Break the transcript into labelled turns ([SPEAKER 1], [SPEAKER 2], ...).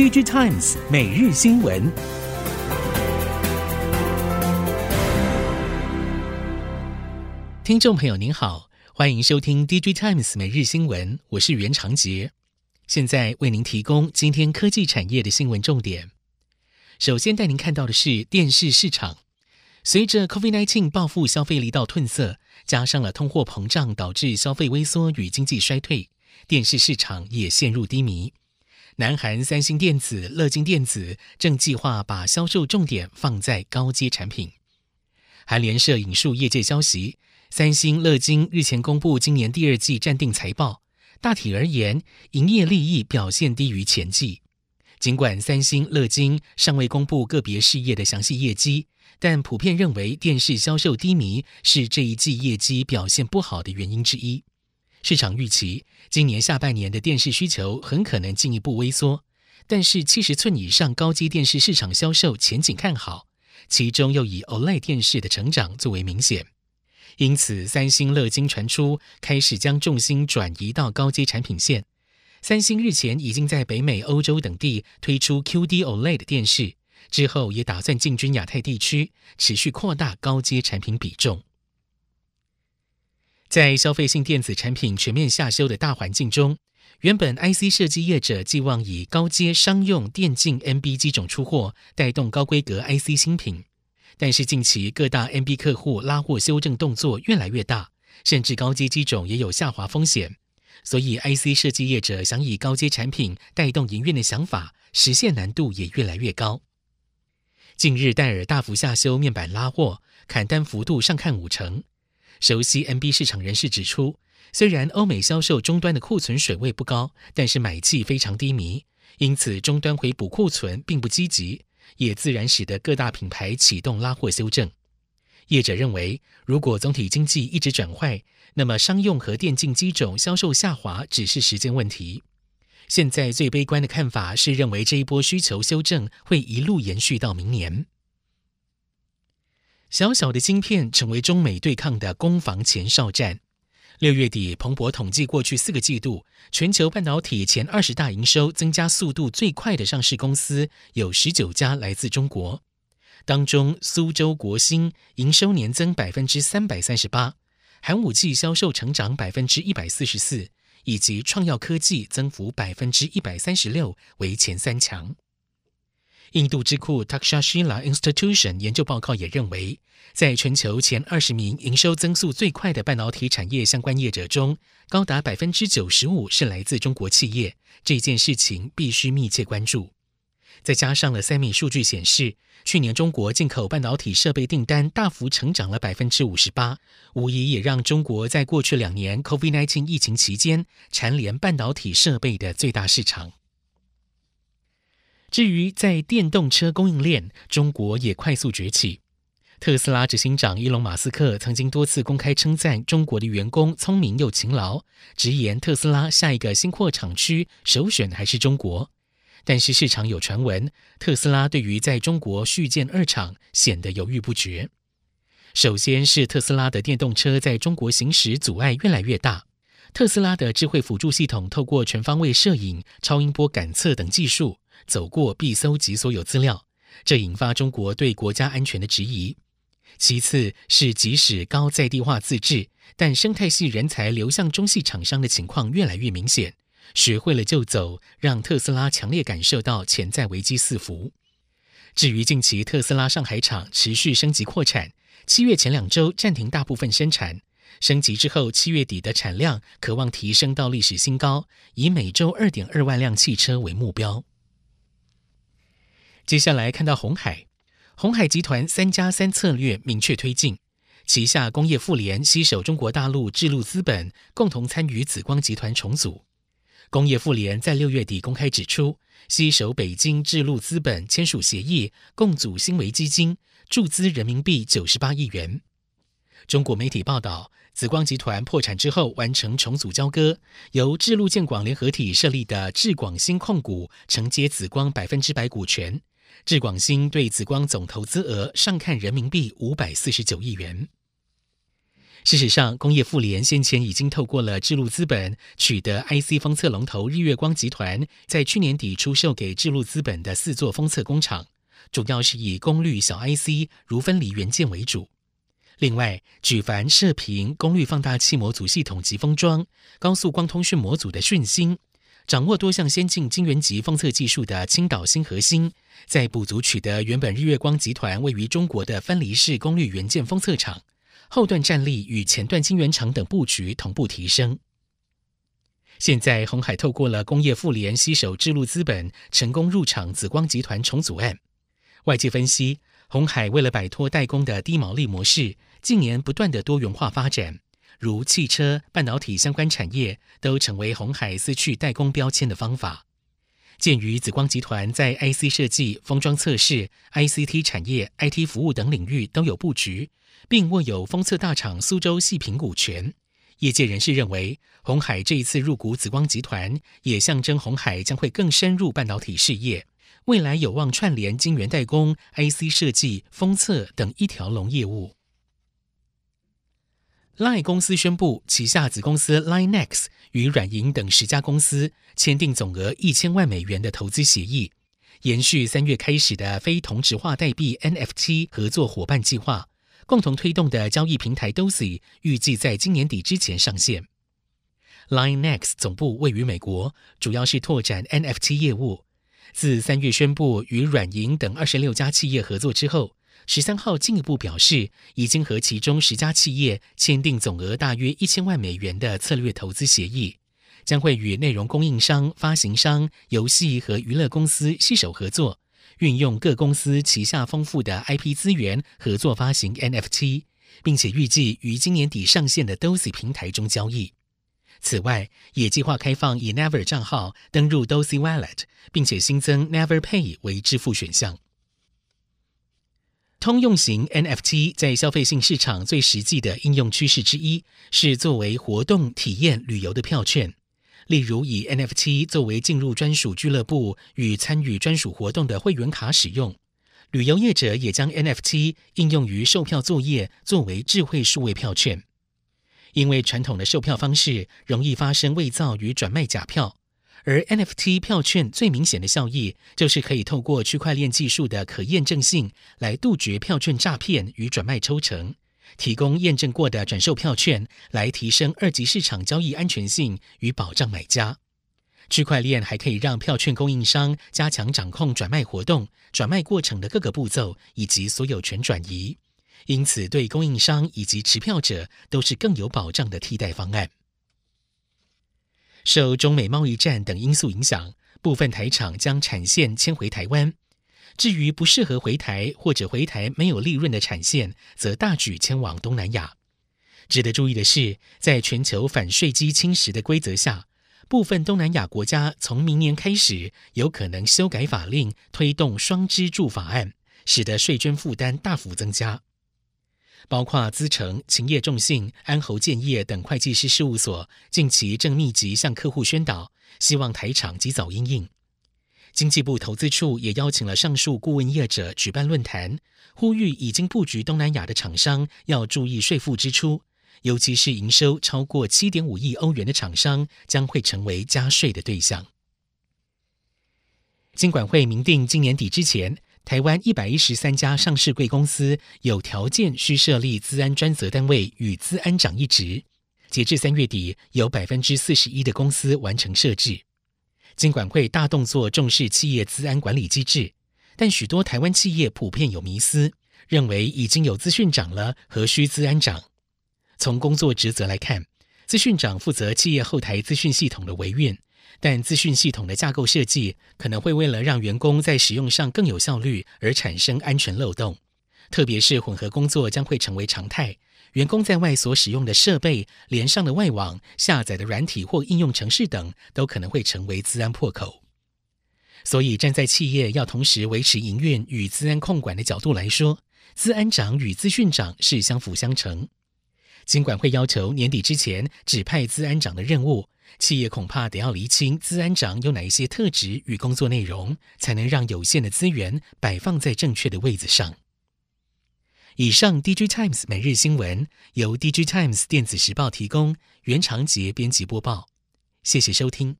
[SPEAKER 1] DG Times 每日新闻。听众朋友您好，欢迎收听 DG Times 每日新闻，我是袁长杰，现在为您提供今天科技产业的新闻重点。首先带您看到的是电视市场，随着 COVID-19 报复消费力道褪色，加上了通货膨胀导致消费萎缩与经济衰退，电视市场也陷入低迷。南韩三星电子、乐金电子正计划把销售重点放在高阶产品。韩联社引述业界消息。三星、乐金日前公布今年第二季暂定财报，大体而言，营业利益表现低于前季。尽管三星、乐金尚未公布个别事业的详细业绩，但普遍认为电视销售低迷是这一季业绩表现不好的原因之一。市场预期今年下半年的电视需求很可能进一步萎缩，但是七十寸以上高阶电视市场销售前景看好，其中又以 OLED 电视的成长最为明显。因此，三星、乐金传出开始将重心转移到高阶产品线。三星日前已经在北美、欧洲等地推出 QD OLED 电视，之后也打算进军亚太地区，持续扩大高阶产品比重。在消费性电子产品全面下修的大环境中，原本 IC 设计业者寄望以高阶商用电竞 NB 机种出货，带动高规格 IC 新品。但是近期各大 NB 客户拉货修正动作越来越大，甚至高阶机种也有下滑风险，所以 IC 设计业者想以高阶产品带动营运的想法，实现难度也越来越高。近日戴尔大幅下修面板拉货，砍单幅度上看五成。熟悉 NB 市场人士指出，虽然欧美销售终端的库存水位不高，但是买气非常低迷，因此终端回补库存并不积极。也自然使得各大品牌启动拉货修正。业者认为，如果总体经济一直转坏，那么商用和电竞机种销售下滑只是时间问题。现在最悲观的看法是认为这一波需求修正会一路延续到明年。小小的晶片成为中美对抗的攻防前哨战。六月底，彭博统计过去四个季度全球半导体前二十大营收增加速度最快的上市公司有十九家来自中国，当中苏州国芯营收年增百分之三百三十八，寒武纪销售成长百分之一百四十四，以及创耀科技增幅百分之一百三十六为前三强。印度智库 Takshashila Institution 研究报告也认为，在全球前二十名营收增速最快的半导体产业相关业者中，高达百分之九十五是来自中国企业。这件事情必须密切关注。再加上了 SEMI 数据显示，去年中国进口半导体设备订单大幅成长了百分之五十八，无疑也让中国在过去两年 COVID-19 疫情期间蝉联半导体设备的最大市场。至于在电动车供应链，中国也快速崛起。特斯拉执行长伊隆·马斯克曾经多次公开称赞中国的员工聪明又勤劳，直言特斯拉下一个新扩厂区首选还是中国。但是市场有传闻，特斯拉对于在中国续建二厂显得犹豫不决。首先是特斯拉的电动车在中国行驶阻碍越来越大。特斯拉的智慧辅助系统透过全方位摄影、超音波感测等技术。走过必搜集所有资料，这引发中国对国家安全的质疑。其次是即使高在地化自治，但生态系人才流向中系厂商的情况越来越明显。学会了就走，让特斯拉强烈感受到潜在危机四伏。至于近期特斯拉上海厂持续升级扩产，七月前两周暂停大部分生产，升级之后七月底的产量可望提升到历史新高，以每周二点二万辆汽车为目标。接下来看到鸿海，鸿海集团三加三策略明确推进，旗下工业富联携手中国大陆智路资本，共同参与紫光集团重组。工业富联在六月底公开指出，携手北京智路资本签署协议，共组新维基金，注资人民币九十八亿元。中国媒体报道，紫光集团破产之后完成重组交割，由智路建广联合体设立的智广新控股承接紫光百分之百股权。智广新对紫光总投资额上看人民币五百四十九亿元。事实上，工业富联先前已经透过了智路资本取得 IC 封测龙头日月光集团在去年底出售给智路资本的四座封测工厂，主要是以功率小 IC 如分离元件为主。另外，举凡射频、功率放大器模组系统及封装、高速光通讯模组的讯芯，掌握多项先进晶圆级封测技术的青岛新核心，在补足取得原本日月光集团位于中国的分离式功率元件封测厂。后段战力与前段晶圆厂等布局同步提升。现在鸿海透过了工业富联携手智路资本，成功入场紫光集团重组案。外界分析，鸿海为了摆脱代工的低毛利模式，近年不断的多元化发展，如汽车、半导体相关产业都成为鸿海撕去代工标签的方法。鉴于紫光集团在 IC 设计、封装测试、ICT 产业、IT 服务等领域都有布局。并握有封测大厂苏州细品股权，业界人士认为，鸿海这一次入股紫光集团，也象征鸿海将会更深入半导体事业，未来有望串联晶圆代工、IC 设计、封测等一条龙业务。LINE 公司宣布，旗下子公司 LineX 与软银等十家公司签订总额一千万美元的投资协议，延续三月开始的非同质化代币 NFT 合作伙伴计划。共同推动的交易平台 Dosi 预计在今年底之前上线。LineX 总部位于美国，主要是拓展 NFT 业务。自三月宣布与软银等二十六家企业合作之后，十三号进一步表示，已经和其中十家企业签订总额大约一千万美元的策略投资协议，将会与内容供应商、发行商、游戏和娱乐公司携手合作。运用各公司旗下丰富的 IP 资源，合作发行 NFT，并且预计于今年底上线的 Dosi 平台中交易。此外，也计划开放以 Never 账号登入 Dosi Wallet，并且新增 Never Pay 为支付选项。通用型 NFT 在消费性市场最实际的应用趋势之一，是作为活动体验旅游的票券。例如，以 NFT 作为进入专属俱乐部与参与专属活动的会员卡使用，旅游业者也将 NFT 应用于售票作业，作为智慧数位票券。因为传统的售票方式容易发生伪造与转卖假票，而 NFT 票券最明显的效益就是可以透过区块链技术的可验证性来杜绝票券诈骗与转卖抽成。提供验证过的转售票券，来提升二级市场交易安全性与保障买家。区块链还可以让票券供应商加强掌控转卖活动、转卖过程的各个步骤以及所有权转移，因此对供应商以及持票者都是更有保障的替代方案。受中美贸易战等因素影响，部分台厂将产线迁回台湾。至于不适合回台或者回台没有利润的产线，则大举迁往东南亚。值得注意的是，在全球反税基侵蚀的规则下，部分东南亚国家从明年开始有可能修改法令，推动双支柱法案，使得税捐负担大幅增加。包括资诚、勤业众信、安侯建业等会计师事务所，近期正密集向客户宣导，希望台厂及早应应。经济部投资处也邀请了上述顾问业者举办论坛，呼吁已经布局东南亚的厂商要注意税负支出，尤其是营收超过七点五亿欧元的厂商将会成为加税的对象。金管会明定今年底之前，台湾一百一十三家上市贵公司有条件需设立资安专责单位与资安长一职，截至三月底，有百分之四十一的公司完成设置。金管会大动作重视企业资安管理机制，但许多台湾企业普遍有迷思，认为已经有资讯长了，何须资安长？从工作职责来看，资讯长负责企业后台资讯系统的维运，但资讯系统的架构设计可能会为了让员工在使用上更有效率而产生安全漏洞，特别是混合工作将会成为常态。员工在外所使用的设备、连上的外网、下载的软体或应用程式等，都可能会成为资安破口。所以，站在企业要同时维持营运与资安控管的角度来说，资安长与资讯长是相辅相成。金管会要求年底之前指派资安长的任务，企业恐怕得要厘清资安长有哪一些特质与工作内容，才能让有限的资源摆放在正确的位子上。以上 DG Times 每日新闻由 DG Times 电子时报提供，袁长杰编辑播报。谢谢收听。